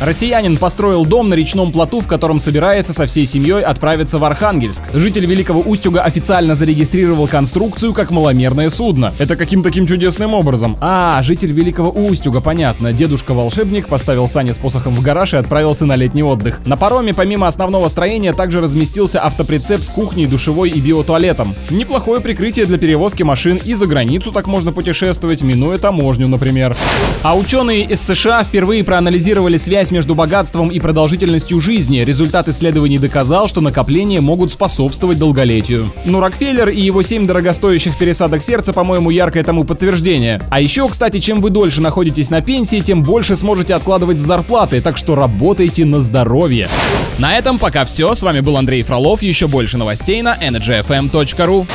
Россиянин построил дом на речном плоту, в котором собирается со всей семьей отправиться в Архангельск. Житель Великого Устюга официально зарегистрировал конструкцию как маломерное судно. Это каким таким чудесным образом? А, житель Великого Устюга, понятно. Дедушка-волшебник поставил сани с посохом в гараж и отправился на летний отдых. На пароме помимо основного строения также разместился автоприцеп с кухней, душевой и биотуалетом. Неплохое прикрытие для перевозки машин и за границу так можно путешествовать, минуя таможню, например. А ученые из США впервые проанализировали связь между богатством и продолжительностью жизни. Результат исследований доказал, что накопления могут способствовать долголетию. Ну, Рокфеллер и его 7 дорогостоящих пересадок сердца, по-моему, яркое тому подтверждение. А еще, кстати, чем вы дольше находитесь на пенсии, тем больше сможете откладывать с зарплаты, так что работайте на здоровье. На этом пока все. С вами был Андрей Фролов. Еще больше новостей на energyfm.ru.